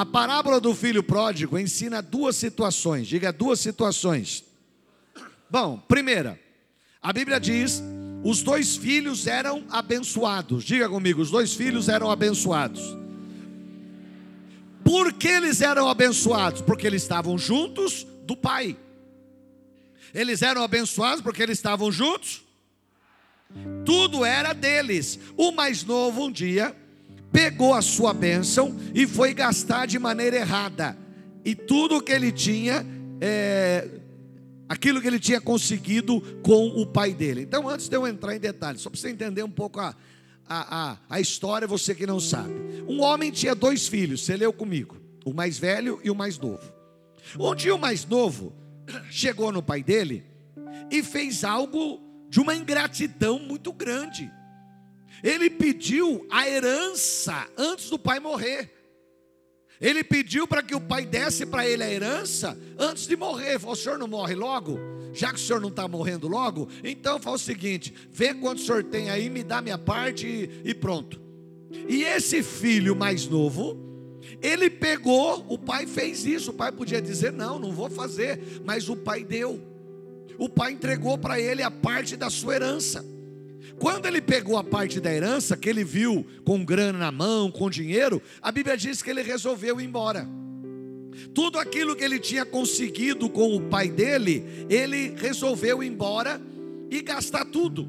A parábola do filho pródigo ensina duas situações. Diga duas situações. Bom, primeira, a Bíblia diz: os dois filhos eram abençoados. Diga comigo, os dois filhos eram abençoados. Por que eles eram abençoados? Porque eles estavam juntos do pai. Eles eram abençoados porque eles estavam juntos. Tudo era deles. O mais novo um dia pegou a sua bênção e foi gastar de maneira errada. E tudo que ele tinha, é, aquilo que ele tinha conseguido com o pai dele. Então, antes de eu entrar em detalhes, só para você entender um pouco a, a, a, a história, você que não sabe. Um homem tinha dois filhos, você leu comigo, o mais velho e o mais novo. Um dia o mais novo chegou no pai dele e fez algo de uma ingratidão muito grande. Ele pediu a herança antes do pai morrer. Ele pediu para que o pai desse para ele a herança antes de morrer. Falou: o senhor não morre logo? Já que o senhor não está morrendo logo, então fala o seguinte: vê quanto o senhor tem aí, me dá minha parte e, e pronto. E esse filho mais novo, ele pegou, o pai fez isso. O pai podia dizer: não, não vou fazer, mas o pai deu. O pai entregou para ele a parte da sua herança. Quando ele pegou a parte da herança, que ele viu com grana na mão, com dinheiro, a Bíblia diz que ele resolveu ir embora. Tudo aquilo que ele tinha conseguido com o pai dele, ele resolveu ir embora e gastar tudo.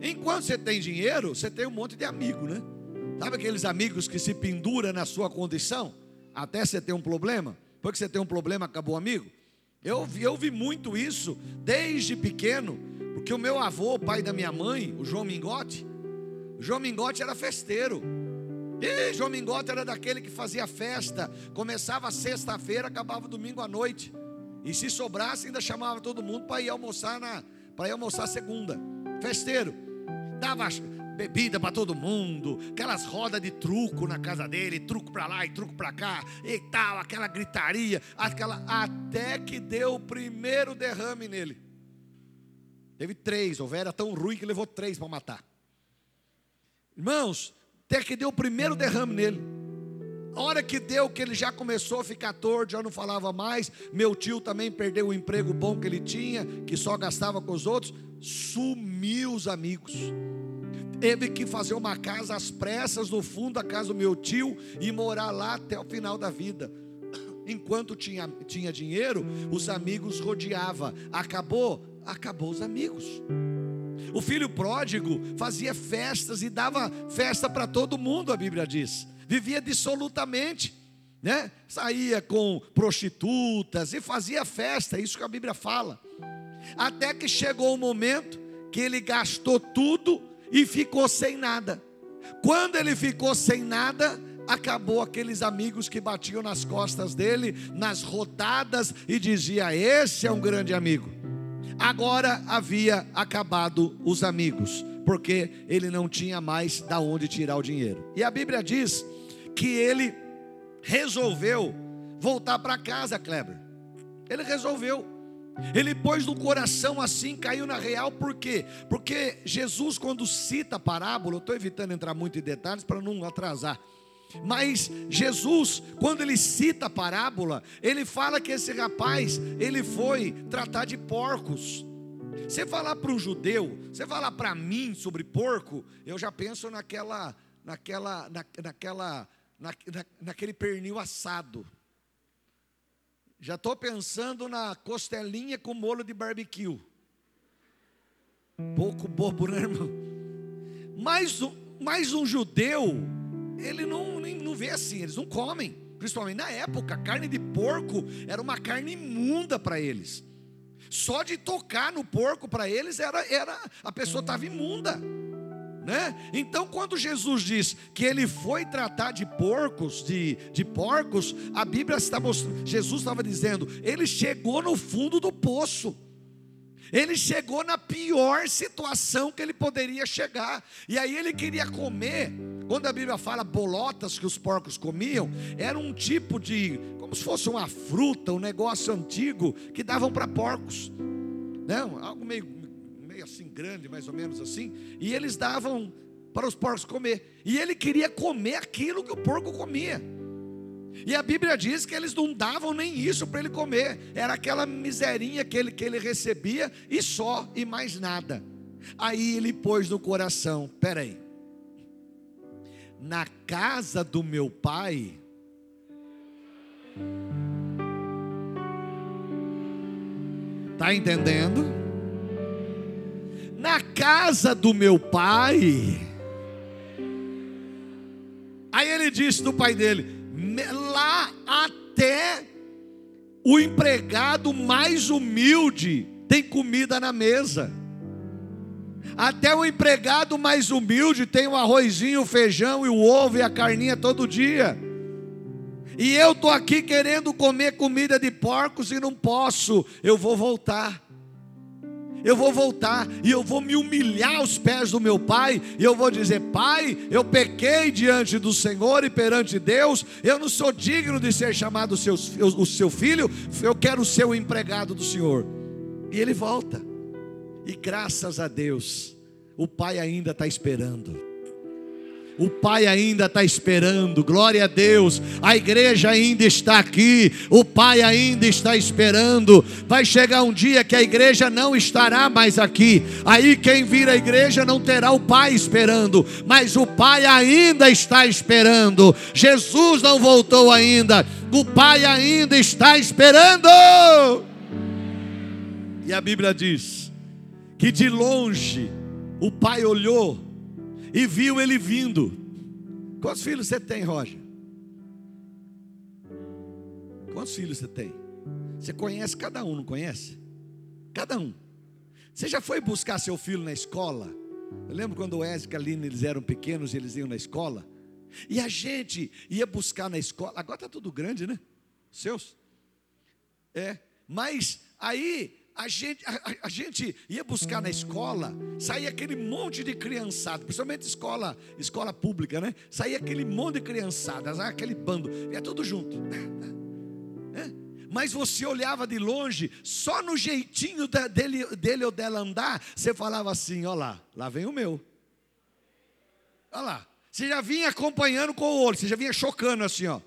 Enquanto você tem dinheiro, você tem um monte de amigo, né? Sabe aqueles amigos que se penduram na sua condição? Até você ter um problema? Porque você tem um problema, acabou amigo? Eu, eu vi muito isso desde pequeno porque o meu avô, pai da minha mãe, o João Mingote, o João Mingote era festeiro. E João Mingote era daquele que fazia festa, começava sexta-feira, acabava domingo à noite. E se sobrasse, ainda chamava todo mundo para ir almoçar na, para ir almoçar segunda. Festeiro. Dava bebida para todo mundo, aquelas rodas de truco na casa dele, truco para lá e truco para cá, e tal, aquela gritaria, aquela até que deu o primeiro derrame nele. Teve três, o velho era tão ruim que levou três para matar. Irmãos, até que deu o primeiro derrame nele. A hora que deu, que ele já começou a ficar torto, já não falava mais. Meu tio também perdeu o emprego bom que ele tinha, que só gastava com os outros. Sumiu os amigos. Teve que fazer uma casa às pressas no fundo da casa do meu tio e morar lá até o final da vida. Enquanto tinha, tinha dinheiro, os amigos rodeava. Acabou, acabou os amigos. O filho pródigo fazia festas e dava festa para todo mundo, a Bíblia diz. Vivia dissolutamente, né? Saía com prostitutas e fazia festa, isso que a Bíblia fala. Até que chegou o momento que ele gastou tudo e ficou sem nada. Quando ele ficou sem nada, acabou aqueles amigos que batiam nas costas dele, nas rodadas e dizia: "Esse é um grande amigo". Agora havia acabado os amigos, porque ele não tinha mais da onde tirar o dinheiro. E a Bíblia diz que ele resolveu voltar para casa, Kleber. Ele resolveu. Ele pôs no coração assim, caiu na real, por quê? Porque Jesus, quando cita a parábola, eu estou evitando entrar muito em detalhes para não atrasar. Mas Jesus, quando ele cita a parábola, ele fala que esse rapaz, ele foi tratar de porcos. Você falar para um judeu, você falar para mim sobre porco, eu já penso naquela, naquela, na, naquela, na, na, naquele pernil assado. Já estou pensando na costelinha com molho de barbecue. Pouco bobo, né, irmão? Mais um, mais um judeu, ele não, nem, não vê assim, eles não comem. Principalmente na época, carne de porco era uma carne imunda para eles. Só de tocar no porco para eles era, era a pessoa estava imunda. Né? Então, quando Jesus diz que ele foi tratar de porcos, de, de porcos, a Bíblia está mostrando, Jesus estava dizendo, ele chegou no fundo do poço. Ele chegou na pior situação que ele poderia chegar. E aí ele queria comer. Quando a Bíblia fala bolotas que os porcos comiam, era um tipo de, como se fosse uma fruta, um negócio antigo que davam para porcos. Não, né? algo meio, meio assim grande, mais ou menos assim. E eles davam para os porcos comer. E ele queria comer aquilo que o porco comia. E a Bíblia diz que eles não davam nem isso para ele comer, era aquela miserinha que ele, que ele recebia e só, e mais nada. Aí ele pôs no coração: peraí, na casa do meu pai, Está entendendo? Na casa do meu pai. Aí ele disse do pai dele: o empregado mais humilde tem comida na mesa. Até o empregado mais humilde tem o arrozinho, o feijão e o ovo e a carninha todo dia. E eu estou aqui querendo comer comida de porcos e não posso. Eu vou voltar. Eu vou voltar e eu vou me humilhar aos pés do meu pai, e eu vou dizer: Pai, eu pequei diante do Senhor e perante Deus, eu não sou digno de ser chamado o seu filho, eu quero ser o empregado do Senhor. E ele volta, e graças a Deus, o pai ainda está esperando. O Pai ainda está esperando, glória a Deus. A igreja ainda está aqui, o Pai ainda está esperando. Vai chegar um dia que a igreja não estará mais aqui. Aí quem vir à igreja não terá o Pai esperando, mas o Pai ainda está esperando. Jesus não voltou ainda, o Pai ainda está esperando. E a Bíblia diz que de longe o Pai olhou e viu ele vindo. Quantos filhos você tem, Roger? Quantos filhos você tem? Você conhece cada um, não conhece? Cada um. Você já foi buscar seu filho na escola? Eu lembro quando o Ezra e a Aline, eles eram pequenos e eles iam na escola. E a gente ia buscar na escola. Agora está tudo grande, né? Seus? É. Mas aí a gente, a, a, gente ia buscar na escola, saía aquele monte de criançada, principalmente escola, escola pública, né? Saía aquele monte de criançada, aquele bando, ia tudo junto. Mas você olhava de longe, só no jeitinho dele, dele ou dela andar, você falava assim: ó lá, lá vem o meu. Olha lá. Você já vinha acompanhando com o olho, você já vinha chocando assim, ó.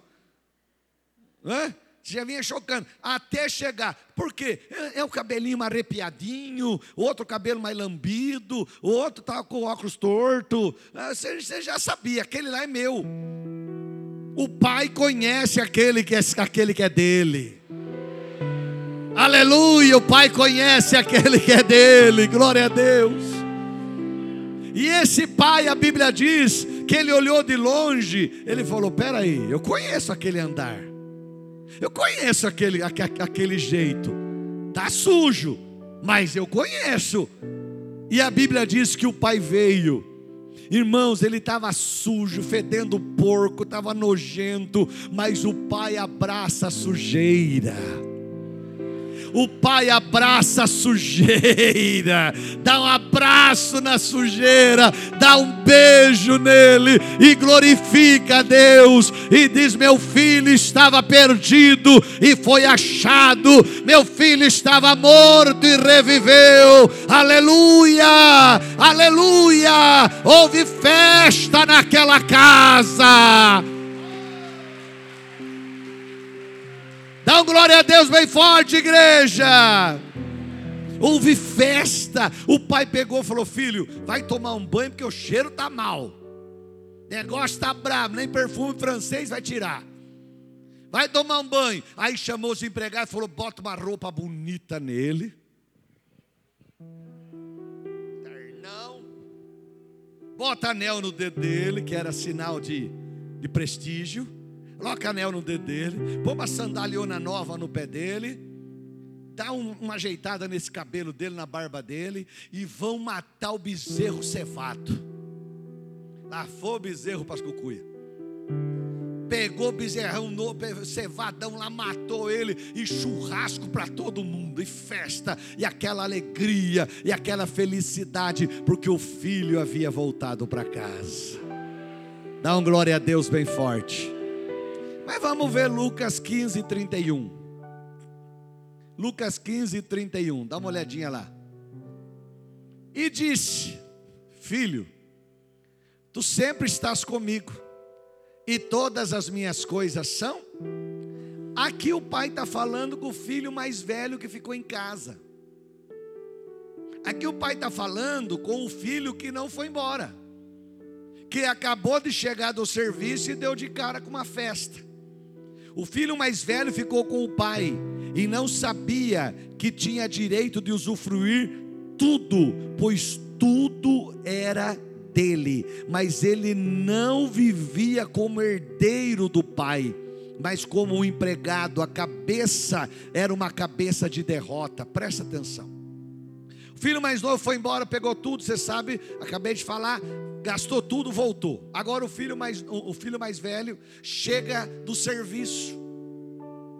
É? Já vinha chocando, até chegar. Por quê? É, é o cabelinho arrepiadinho, outro cabelo mais lambido, outro estava com o óculos torto. Ah, você, você, já sabia, aquele lá é meu. O pai conhece aquele que é, aquele que é dele. Aleluia, o pai conhece aquele que é dele, glória a Deus. E esse pai, a Bíblia diz que ele olhou de longe, ele falou: Peraí, eu conheço aquele andar. Eu conheço aquele, aquele jeito. Tá sujo, mas eu conheço. E a Bíblia diz que o pai veio. Irmãos, ele estava sujo, fedendo porco, estava nojento, mas o pai abraça a sujeira o pai abraça a sujeira, dá um abraço na sujeira, dá um beijo nele e glorifica a Deus e diz: Meu filho estava perdido e foi achado, meu filho estava morto e reviveu, aleluia, aleluia. Houve festa naquela casa. Dá um glória a Deus bem forte, igreja. Houve festa. O pai pegou e falou: Filho, vai tomar um banho porque o cheiro está mal. Negócio está bravo, nem perfume francês vai tirar. Vai tomar um banho. Aí chamou os empregados e falou: Bota uma roupa bonita nele. Ternão. Bota anel no dedo dele, que era sinal de, de prestígio. Coloca anel no dedo dele, põe uma sandaliona nova no pé dele, dá um, uma ajeitada nesse cabelo dele, na barba dele, e vão matar o bezerro cevado. Lá foi o bezerro para as cucuia. Pegou o bezerrão novo, cevadão lá, matou ele, e churrasco para todo mundo, e festa, e aquela alegria, e aquela felicidade, porque o filho havia voltado para casa. Dá um glória a Deus bem forte. Mas vamos ver Lucas 15, 31. Lucas 15, 31. Dá uma olhadinha lá. E disse: Filho, tu sempre estás comigo, e todas as minhas coisas são. Aqui o pai está falando com o filho mais velho que ficou em casa. Aqui o pai está falando com o filho que não foi embora, que acabou de chegar do serviço e deu de cara com uma festa. O filho mais velho ficou com o pai e não sabia que tinha direito de usufruir tudo, pois tudo era dele, mas ele não vivia como herdeiro do pai, mas como um empregado, a cabeça era uma cabeça de derrota. Presta atenção. O filho mais novo foi embora, pegou tudo, você sabe, acabei de falar, gastou tudo, voltou. Agora o filho mais, o filho mais velho chega do serviço,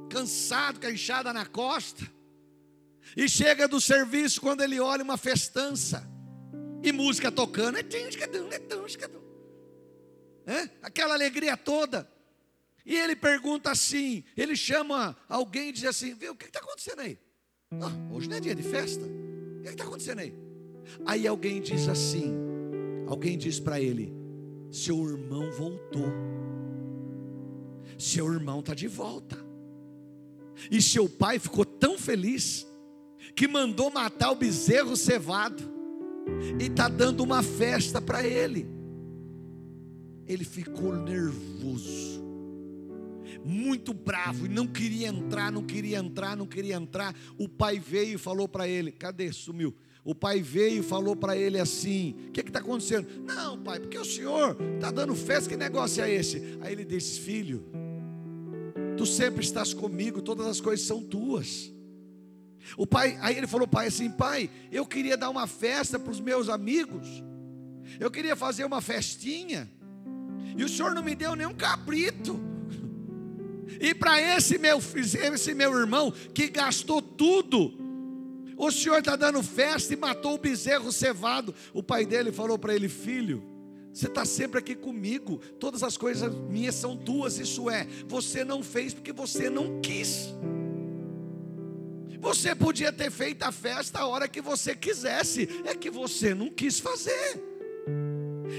cansado, com a enxada na costa, e chega do serviço quando ele olha uma festança, e música tocando, é? aquela alegria toda. E ele pergunta assim: ele chama alguém e diz assim: Viu, o que está acontecendo aí? Ah, hoje não é dia de festa que está acontecendo aí? Aí alguém diz assim: alguém diz para ele, seu irmão voltou, seu irmão está de volta. E seu pai ficou tão feliz que mandou matar o bezerro cevado e está dando uma festa para ele. Ele ficou nervoso, muito bravo, e não queria entrar, não queria entrar, não queria entrar. O pai veio e falou para ele: cadê? Sumiu. O pai veio e falou para ele assim: O que está acontecendo? Não, pai, porque o senhor está dando festa, que negócio é esse? Aí ele disse: Filho, tu sempre estás comigo, todas as coisas são tuas. O pai, aí ele falou, pai, assim, pai, eu queria dar uma festa para os meus amigos, eu queria fazer uma festinha, e o senhor não me deu nenhum cabrito. E para esse meu, esse meu irmão que gastou tudo, o senhor está dando festa e matou o bezerro cevado. O pai dele falou para ele: Filho, você está sempre aqui comigo, todas as coisas minhas são tuas. Isso é, você não fez porque você não quis. Você podia ter feito a festa a hora que você quisesse, é que você não quis fazer.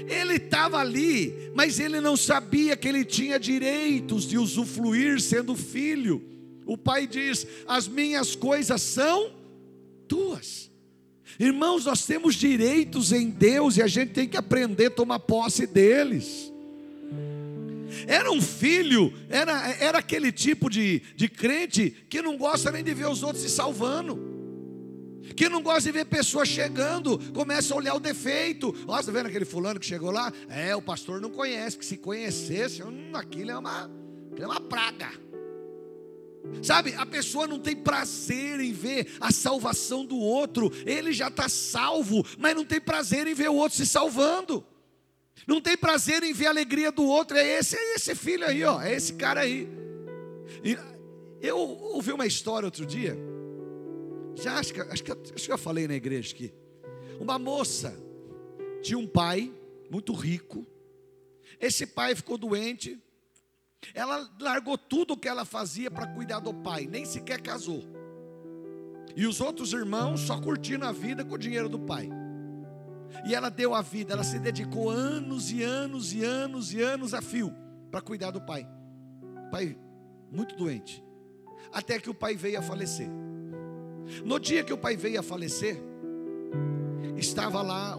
Ele estava ali, mas ele não sabia que ele tinha direitos de usufruir sendo filho. O pai diz: As minhas coisas são tuas. Irmãos, nós temos direitos em Deus e a gente tem que aprender a tomar posse deles. Era um filho, era, era aquele tipo de, de crente que não gosta nem de ver os outros se salvando que não gosta de ver pessoas chegando, começa a olhar o defeito. Ó, está vendo aquele fulano que chegou lá? É, o pastor não conhece, que se conhecesse, hum, aquilo é uma, aquilo é uma praga. Sabe, a pessoa não tem prazer em ver a salvação do outro, ele já está salvo, mas não tem prazer em ver o outro se salvando, não tem prazer em ver a alegria do outro. É esse, é esse filho aí, ó, é esse cara aí. E eu ouvi uma história outro dia já acho que, acho que, acho que eu falei na igreja aqui. Uma moça tinha um pai muito rico. Esse pai ficou doente. Ela largou tudo o que ela fazia para cuidar do pai, nem sequer casou. E os outros irmãos só curtindo a vida com o dinheiro do pai. E ela deu a vida, ela se dedicou anos e anos e anos e anos a fio para cuidar do pai. Pai muito doente. Até que o pai veio a falecer. No dia que o pai veio a falecer, estava lá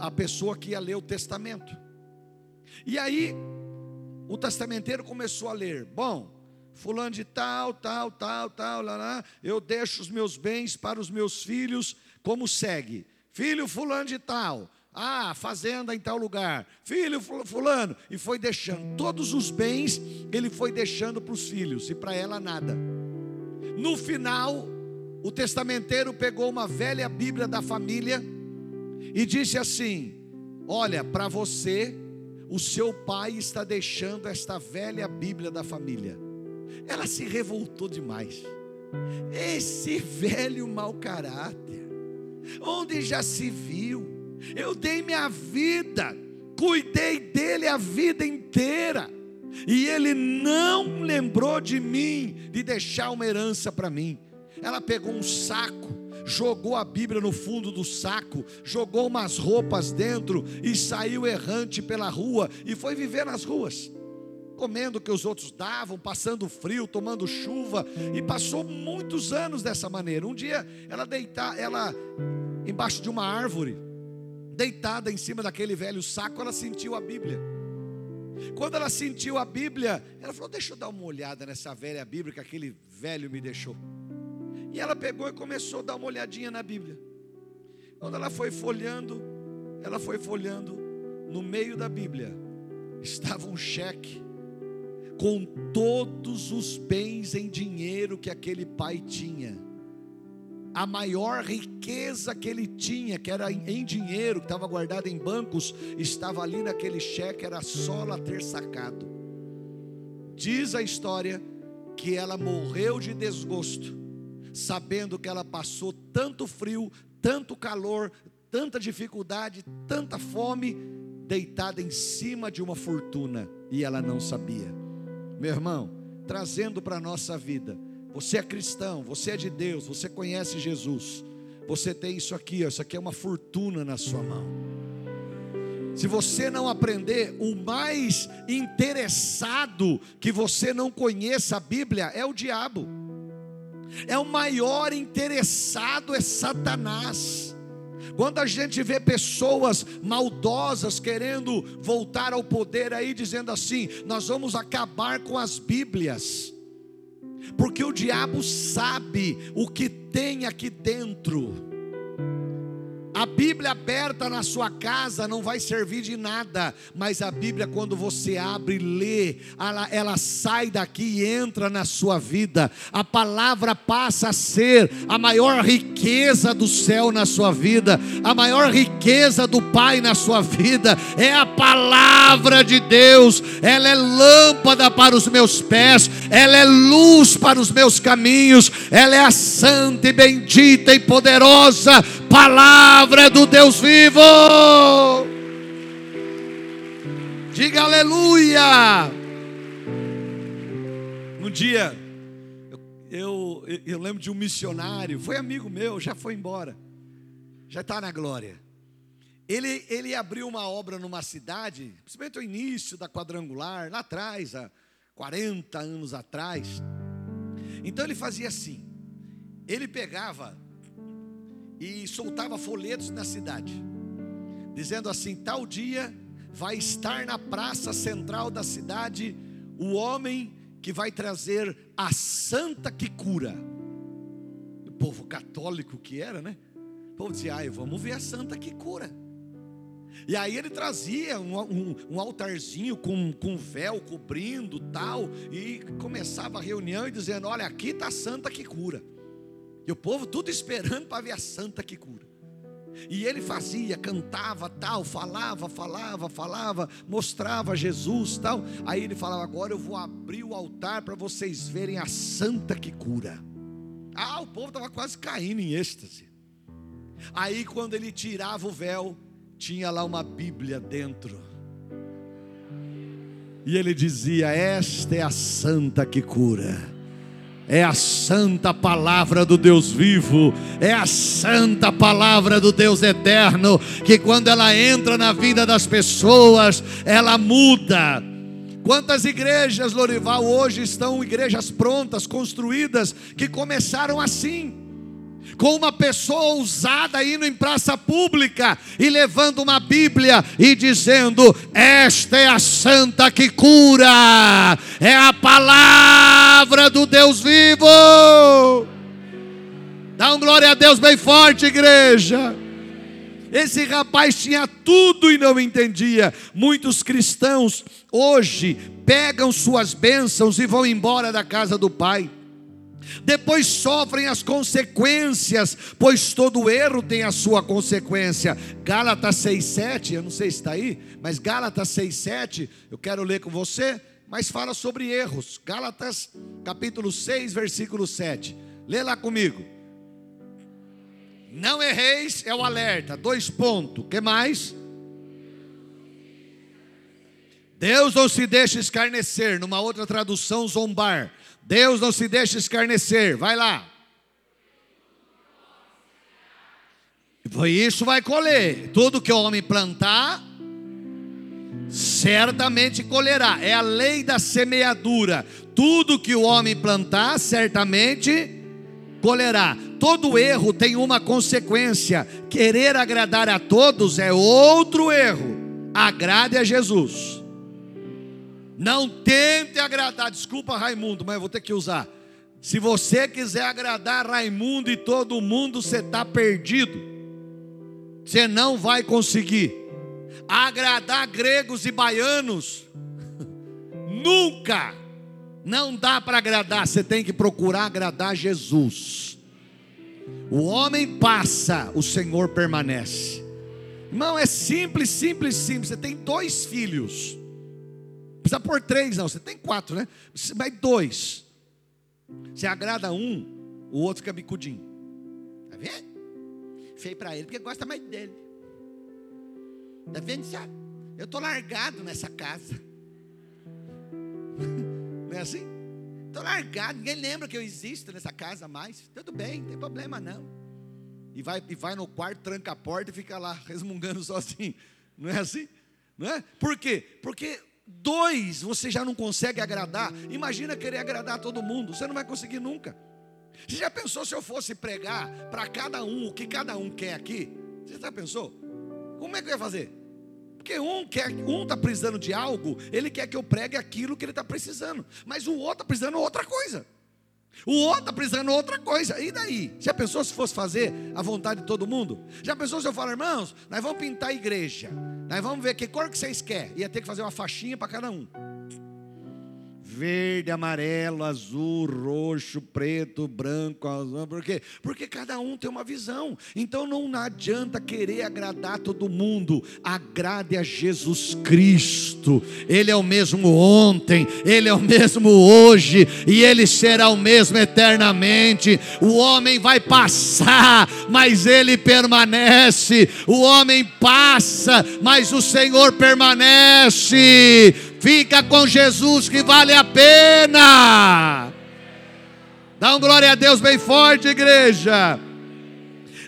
a pessoa que ia ler o testamento. E aí, o testamenteiro começou a ler: Bom, fulano de tal, tal, tal, tal, lá, lá, eu deixo os meus bens para os meus filhos, como segue: Filho fulano de tal, ah, fazenda em tal lugar, filho fulano, e foi deixando todos os bens, ele foi deixando para os filhos e para ela nada. No final, o testamenteiro pegou uma velha Bíblia da família e disse assim: Olha, para você, o seu pai está deixando esta velha Bíblia da família. Ela se revoltou demais. Esse velho mau caráter, onde já se viu, eu dei minha vida, cuidei dele a vida inteira, e ele não lembrou de mim, de deixar uma herança para mim. Ela pegou um saco, jogou a Bíblia no fundo do saco, jogou umas roupas dentro e saiu errante pela rua e foi viver nas ruas. comendo o que os outros davam, passando frio, tomando chuva, e passou muitos anos dessa maneira. Um dia ela deitar, ela embaixo de uma árvore, deitada em cima daquele velho saco, ela sentiu a Bíblia. Quando ela sentiu a Bíblia, ela falou: Deixa eu dar uma olhada nessa velha Bíblia que aquele velho me deixou. E ela pegou e começou a dar uma olhadinha na Bíblia. Quando ela foi folhando, ela foi folhando, no meio da Bíblia estava um cheque com todos os bens em dinheiro que aquele pai tinha. A maior riqueza que ele tinha, que era em dinheiro, que estava guardado em bancos, estava ali naquele cheque, era só ela ter sacado. Diz a história que ela morreu de desgosto, sabendo que ela passou tanto frio, tanto calor, tanta dificuldade, tanta fome, deitada em cima de uma fortuna e ela não sabia. Meu irmão, trazendo para a nossa vida, você é cristão, você é de Deus, você conhece Jesus, você tem isso aqui, ó, isso aqui é uma fortuna na sua mão. Se você não aprender, o mais interessado que você não conheça a Bíblia é o diabo. É o maior interessado é Satanás. Quando a gente vê pessoas maldosas querendo voltar ao poder aí, dizendo assim: nós vamos acabar com as Bíblias, porque o diabo sabe o que tem aqui dentro. A Bíblia aberta na sua casa não vai servir de nada, mas a Bíblia, quando você abre e lê, ela, ela, sai daqui e entra na sua vida. A palavra passa a ser a maior riqueza do céu na sua vida, a maior riqueza do Pai na sua vida. É a palavra de Deus, ela é lâmpada para os meus pés, ela é luz para os meus caminhos, ela é a santa e bendita e poderosa palavra do Deus vivo. Diga aleluia. Um dia, eu, eu, eu, lembro de um missionário, foi amigo meu, já foi embora, já está na glória. Ele, ele abriu uma obra numa cidade, principalmente o início da quadrangular, lá atrás, há 40 anos atrás. Então ele fazia assim: ele pegava e soltava folhetos na cidade, dizendo assim: tal dia vai estar na praça central da cidade o homem que vai trazer a santa que cura. O povo católico que era, né? O povo dizia: ai, vamos ver a santa que cura. E aí ele trazia um, um, um, altarzinho com, com véu cobrindo tal, e começava a reunião e dizendo: Olha, aqui está a santa que cura. E o povo tudo esperando para ver a santa que cura. E ele fazia, cantava tal, falava, falava, falava, mostrava Jesus tal. Aí ele falava: Agora eu vou abrir o altar para vocês verem a santa que cura. Ah, o povo estava quase caindo em êxtase. Aí quando ele tirava o véu, tinha lá uma Bíblia dentro. E ele dizia: Esta é a santa que cura é a santa palavra do Deus vivo, é a santa palavra do Deus eterno, que quando ela entra na vida das pessoas, ela muda. Quantas igrejas, Lorival, hoje estão igrejas prontas, construídas, que começaram assim com uma pessoa ousada indo em praça pública e levando uma Bíblia e dizendo: Esta é a santa que cura, é a palavra do Deus vivo. Dá um glória a Deus bem forte, igreja. Esse rapaz tinha tudo e não entendia. Muitos cristãos hoje pegam suas bênçãos e vão embora da casa do Pai depois sofrem as consequências, pois todo erro tem a sua consequência. Gálatas 6,7, eu não sei se está aí, mas Gálatas 6,7, eu quero ler com você, mas fala sobre erros. Gálatas capítulo 6, versículo 7. Lê lá comigo. Não erreis, é o alerta. Dois pontos. que mais? Deus não se deixa escarnecer. Numa outra tradução, zombar. Deus não se deixa escarnecer. Vai lá. Isso vai colher. Tudo que o homem plantar, certamente colherá. É a lei da semeadura. Tudo que o homem plantar, certamente colherá. Todo erro tem uma consequência. Querer agradar a todos é outro erro. Agrade a Jesus. Não tente agradar. Desculpa, Raimundo, mas eu vou ter que usar. Se você quiser agradar Raimundo e todo mundo, você está perdido. Você não vai conseguir agradar gregos e baianos. Nunca. Não dá para agradar, você tem que procurar agradar Jesus. O homem passa, o Senhor permanece. Irmão, é simples, simples, simples. Você tem dois filhos. Precisa por três, não. Você tem quatro, né? Mas dois. Você agrada um, o outro fica bicudinho. Tá vendo? Feio para ele, porque gosta mais dele. Tá vendo? Eu tô largado nessa casa. Não é assim? Estou largado, ninguém lembra que eu existo nessa casa mais. Tudo bem, não tem problema não. E vai, e vai no quarto, tranca a porta e fica lá resmungando sozinho. Não é assim? Não é? Por quê? Porque dois você já não consegue agradar. Imagina querer agradar todo mundo, você não vai conseguir nunca. Você já pensou se eu fosse pregar para cada um o que cada um quer aqui? Você já pensou? Como é que eu ia fazer? Porque um quer, um está precisando de algo, ele quer que eu pregue aquilo que ele está precisando. Mas o outro está precisando de outra coisa. O outro está precisando de outra coisa. E daí? Já pensou se fosse fazer a vontade de todo mundo? Já pensou se eu falar, irmãos, nós vamos pintar a igreja. Nós vamos ver que cor que vocês querem. Ia ter que fazer uma faixinha para cada um verde, amarelo, azul, roxo, preto, branco, azul. Por quê? Porque cada um tem uma visão. Então não adianta querer agradar todo mundo. Agrade a Jesus Cristo. Ele é o mesmo ontem, ele é o mesmo hoje e ele será o mesmo eternamente. O homem vai passar, mas ele permanece. O homem passa, mas o Senhor permanece. Fica com Jesus que vale a pena. Dá um glória a Deus bem forte, igreja.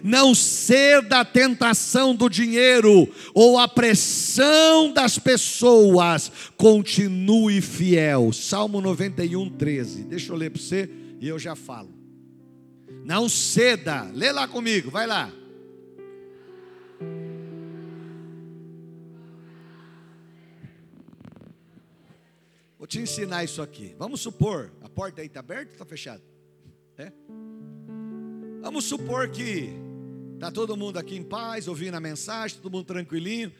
Não ser da tentação do dinheiro ou a pressão das pessoas, continue fiel. Salmo 91, 13. Deixa eu ler para você e eu já falo. Não ceda, lê lá comigo, vai lá. Vou te ensinar isso aqui. Vamos supor, a porta aí está aberta ou está fechada? É? Vamos supor que está todo mundo aqui em paz, ouvindo a mensagem, todo mundo tranquilinho.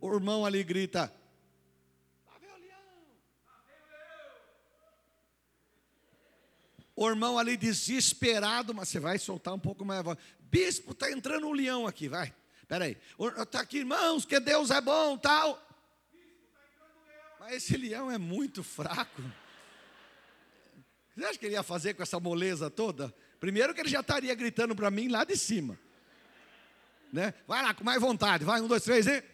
O irmão ali grita: O irmão ali desesperado, mas você vai soltar um pouco mais a voz. Bispo, está entrando um leão aqui, vai. Espera aí. Está aqui, irmãos, que Deus é bom, tal. Mas esse leão é muito fraco. Você acha que ele ia fazer com essa moleza toda? Primeiro que ele já estaria gritando para mim lá de cima. Né? Vai lá, com mais vontade. Vai, um, dois, três e.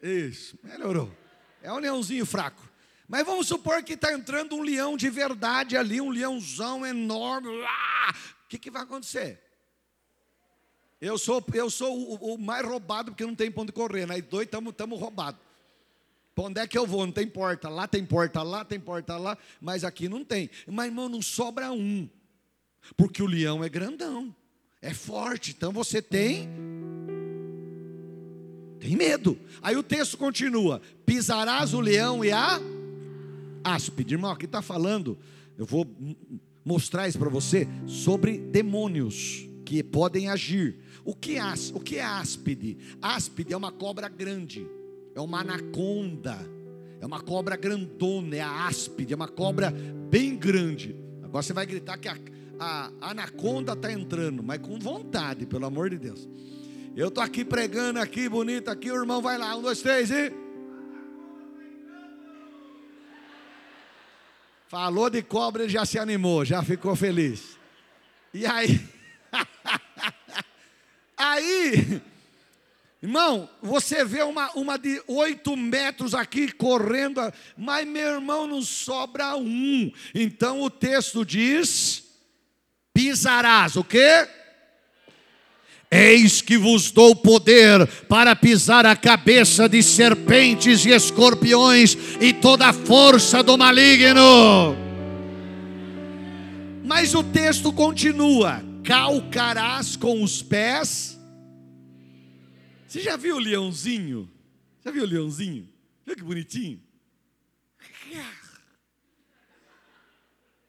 Isso, melhorou. É um leãozinho fraco. Mas vamos supor que está entrando um leão de verdade ali, um leãozão enorme. O que, que vai acontecer? Eu sou, eu sou o, o mais roubado porque não tem ponto de correr. Nós dois estamos roubados. Para onde é que eu vou? Não tem porta. Lá tem porta, lá tem porta, lá. Mas aqui não tem. Mas, irmão, não sobra um. Porque o leão é grandão. É forte. Então você tem. Tem medo. Aí o texto continua: pisarás o leão e a áspide. Irmão, aqui está falando. Eu vou mostrar isso para você sobre demônios que podem agir. O que, é, o que é áspide? Áspide é uma cobra grande é uma anaconda, é uma cobra grandona, é a áspide, é uma cobra bem grande. Agora você vai gritar que a, a, anaconda está entrando, mas com vontade, pelo amor de Deus. Eu estou aqui pregando aqui, bonito aqui, o irmão vai lá, um, dois, três e. Falou de cobra, ele já se animou, já ficou feliz. E aí, aí, Irmão, você vê uma, uma de oito metros aqui correndo, mas meu irmão não sobra um. Então o texto diz: pisarás o quê? Eis que vos dou poder para pisar a cabeça de serpentes e escorpiões e toda a força do maligno. Mas o texto continua: calcarás com os pés. Você já viu o leãozinho? Já viu o leãozinho? Viu que bonitinho?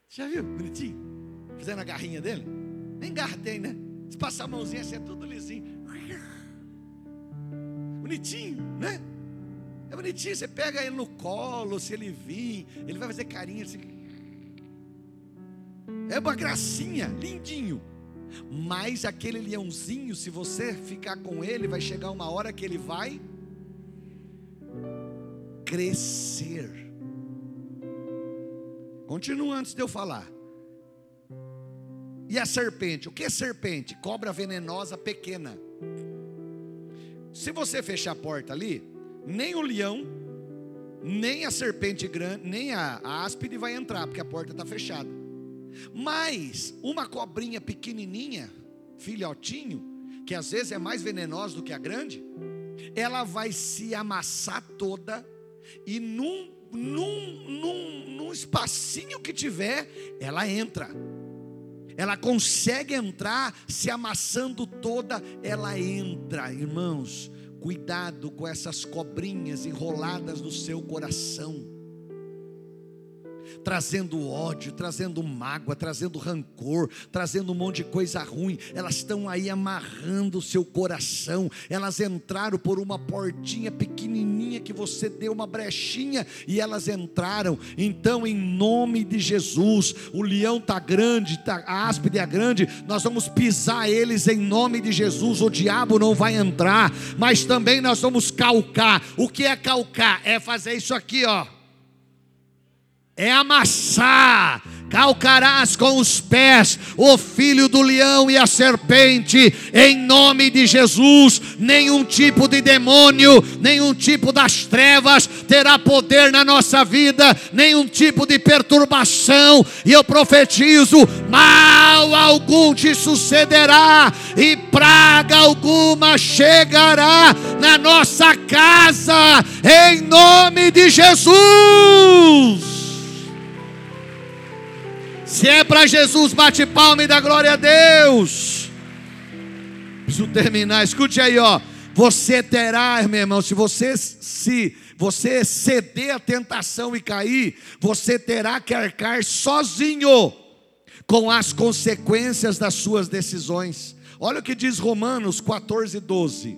Já viu? Bonitinho? Fazendo a garrinha dele? Nem garra tem, né? Se passar a mãozinha assim, é tudo lisinho. Bonitinho, né? É bonitinho. Você pega ele no colo, se ele vir, ele vai fazer carinho assim. É uma gracinha, lindinho. Mas aquele leãozinho, se você ficar com ele, vai chegar uma hora que ele vai crescer. Continua antes de eu falar. E a serpente? O que é serpente? Cobra venenosa pequena. Se você fechar a porta ali, nem o leão, nem a serpente grande, nem a, a áspide vai entrar, porque a porta está fechada. Mas uma cobrinha pequenininha, filhotinho, que às vezes é mais venenosa do que a grande, ela vai se amassar toda e num, num, num, num espacinho que tiver, ela entra. Ela consegue entrar, se amassando toda, ela entra, irmãos. Cuidado com essas cobrinhas enroladas no seu coração trazendo ódio, trazendo mágoa, trazendo rancor, trazendo um monte de coisa ruim. Elas estão aí amarrando o seu coração. Elas entraram por uma portinha pequenininha que você deu uma brechinha e elas entraram. Então, em nome de Jesus, o leão tá grande, tá, a áspide é grande. Nós vamos pisar eles em nome de Jesus. O diabo não vai entrar, mas também nós vamos calcar. O que é calcar? É fazer isso aqui, ó é amassar, calcarás com os pés o filho do leão e a serpente, em nome de Jesus. Nenhum tipo de demônio, nenhum tipo das trevas terá poder na nossa vida, nenhum tipo de perturbação, e eu profetizo: mal algum te sucederá, e praga alguma chegará na nossa casa, em nome de Jesus. Se é para Jesus, bate palma e dá glória a Deus. Preciso terminar. Escute aí, ó. Você terá, meu irmão, se você se você ceder à tentação e cair, você terá que arcar sozinho com as consequências das suas decisões. Olha o que diz Romanos 14, 12.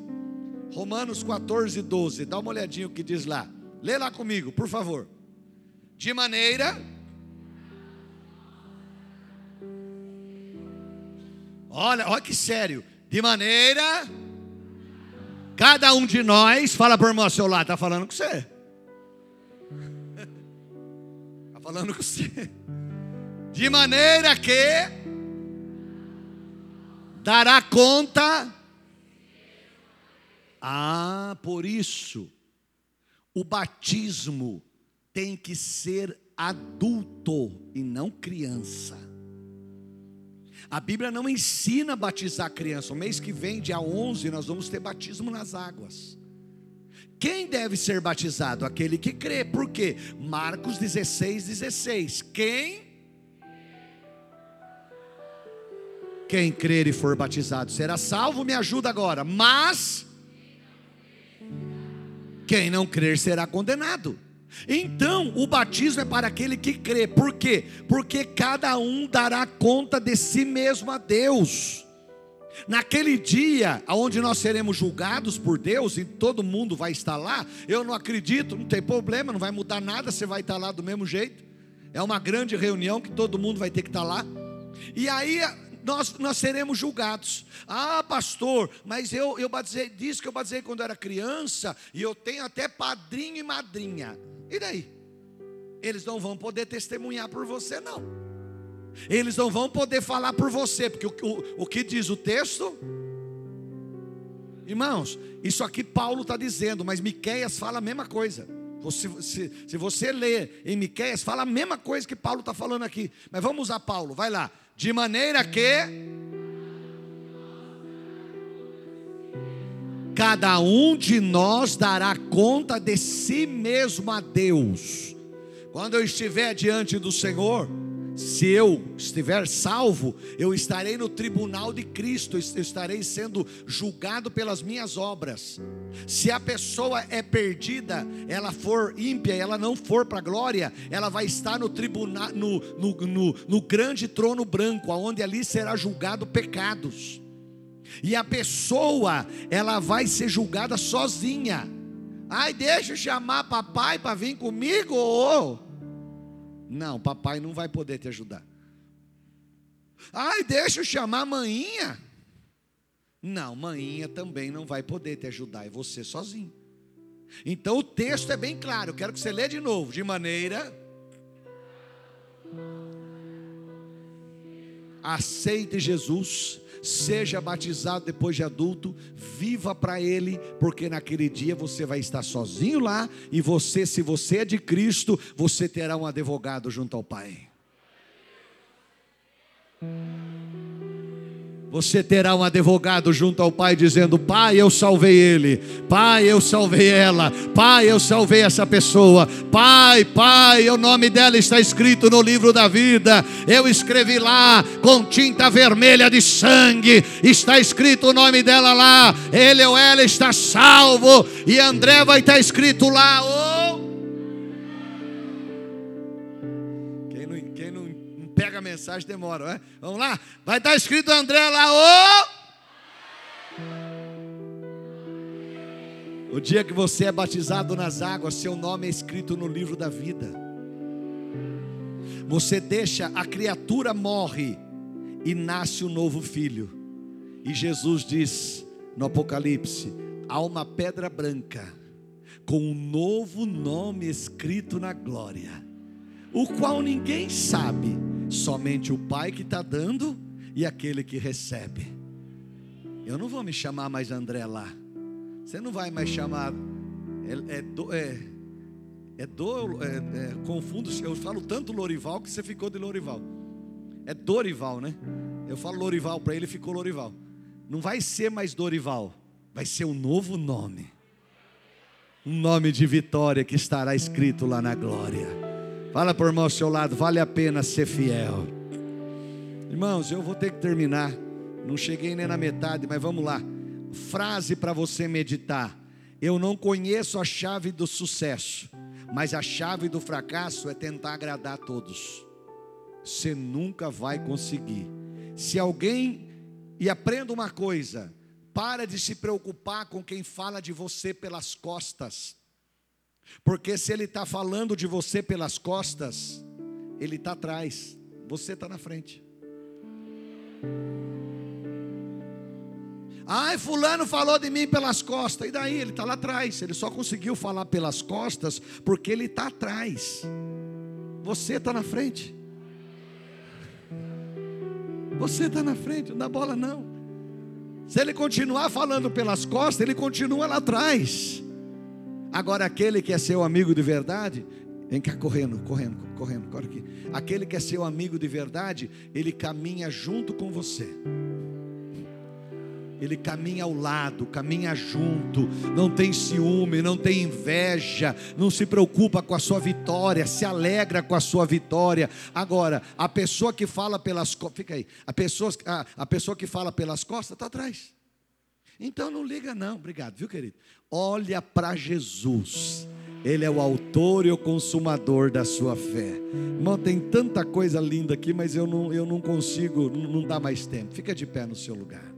Romanos 14, 12. Dá uma olhadinha o que diz lá. Lê lá comigo, por favor. De maneira Olha, olha que sério. De maneira. Cada um de nós, fala por irmão ao seu lado, está falando com você. Está falando com você. De maneira que dará conta. Ah, por isso, o batismo tem que ser adulto e não criança. A Bíblia não ensina a batizar criança. O mês que vem, dia 11, nós vamos ter batismo nas águas. Quem deve ser batizado? Aquele que crê. Por quê? Marcos 16, 16. Quem? Quem crer e for batizado será salvo, me ajuda agora. Mas quem não crer será condenado. Então, o batismo é para aquele que crê. Por quê? Porque cada um dará conta de si mesmo a Deus. Naquele dia, onde nós seremos julgados por Deus e todo mundo vai estar lá, eu não acredito, não tem problema, não vai mudar nada, você vai estar lá do mesmo jeito. É uma grande reunião que todo mundo vai ter que estar lá. E aí nós, nós seremos julgados. Ah, pastor, mas eu, eu batizei, disse que eu batizei quando era criança, e eu tenho até padrinho e madrinha. E daí? Eles não vão poder testemunhar por você, não. Eles não vão poder falar por você, porque o, o, o que diz o texto? Irmãos, isso aqui Paulo está dizendo, mas Miqueias fala a mesma coisa. Se, se, se você ler em Miqueias, fala a mesma coisa que Paulo está falando aqui. Mas vamos usar Paulo, vai lá de maneira que cada um de nós dará conta de si mesmo a Deus. Quando eu estiver diante do Senhor, se eu estiver salvo, eu estarei no tribunal de Cristo, estarei sendo julgado pelas minhas obras. Se a pessoa é perdida, ela for ímpia, ela não for para a glória, ela vai estar no tribunal, no, no, no, no grande trono branco, aonde ali será julgado pecados. E a pessoa, ela vai ser julgada sozinha. Ai, deixa eu chamar papai para vir comigo. Oh. Não, papai não vai poder te ajudar. Ai, deixa eu chamar a maninha. Não, maninha também não vai poder te ajudar, é você sozinho. Então o texto é bem claro, eu quero que você lê de novo, de maneira aceite Jesus seja batizado depois de adulto, viva para Ele, porque naquele dia você vai estar sozinho lá, e você, se você é de Cristo, você terá um advogado junto ao Pai. Você terá um advogado junto ao Pai dizendo: Pai, eu salvei ele. Pai, eu salvei ela. Pai, eu salvei essa pessoa. Pai, Pai, o nome dela está escrito no livro da vida. Eu escrevi lá com tinta vermelha de sangue. Está escrito o nome dela lá. Ele ou ela está salvo. E André vai estar escrito lá. A mensagem, demora, né? Vamos lá? Vai estar escrito André lá, ô! O dia que você é batizado nas águas, seu nome é escrito no livro da vida. Você deixa, a criatura morre e nasce um novo filho. E Jesus diz no Apocalipse: há uma pedra branca com um novo nome escrito na glória, o qual ninguém sabe Somente o Pai que está dando e aquele que recebe. Eu não vou me chamar mais André lá. Você não vai mais chamar. É, é, é, é, do, é, é confundo. Eu falo tanto Lorival que você ficou de Lorival. É Dorival, né? Eu falo Lorival para ele, ficou Lorival. Não vai ser mais Dorival, vai ser um novo nome. Um nome de vitória que estará escrito lá na glória. Fala por irmão ao seu lado, vale a pena ser fiel. Irmãos, eu vou ter que terminar. Não cheguei nem na metade, mas vamos lá. Frase para você meditar. Eu não conheço a chave do sucesso, mas a chave do fracasso é tentar agradar a todos. Você nunca vai conseguir. Se alguém e aprenda uma coisa, para de se preocupar com quem fala de você pelas costas. Porque se ele está falando de você pelas costas, ele está atrás, você está na frente. Ai, fulano falou de mim pelas costas. E daí? Ele está lá atrás. Ele só conseguiu falar pelas costas porque ele está atrás. Você está na frente. Você está na frente, não dá bola não. Se ele continuar falando pelas costas, ele continua lá atrás. Agora, aquele que é seu amigo de verdade, vem cá correndo, correndo, correndo, corre aqui. Aquele que é seu amigo de verdade, ele caminha junto com você. Ele caminha ao lado, caminha junto, não tem ciúme, não tem inveja, não se preocupa com a sua vitória, se alegra com a sua vitória. Agora, a pessoa que fala pelas costas, fica aí, a pessoa, a, a pessoa que fala pelas costas está atrás. Então não liga não, obrigado, viu querido? Olha para Jesus. Ele é o autor e o consumador da sua fé. Irmão, tem tanta coisa linda aqui, mas eu não, eu não consigo, não dá mais tempo. Fica de pé no seu lugar.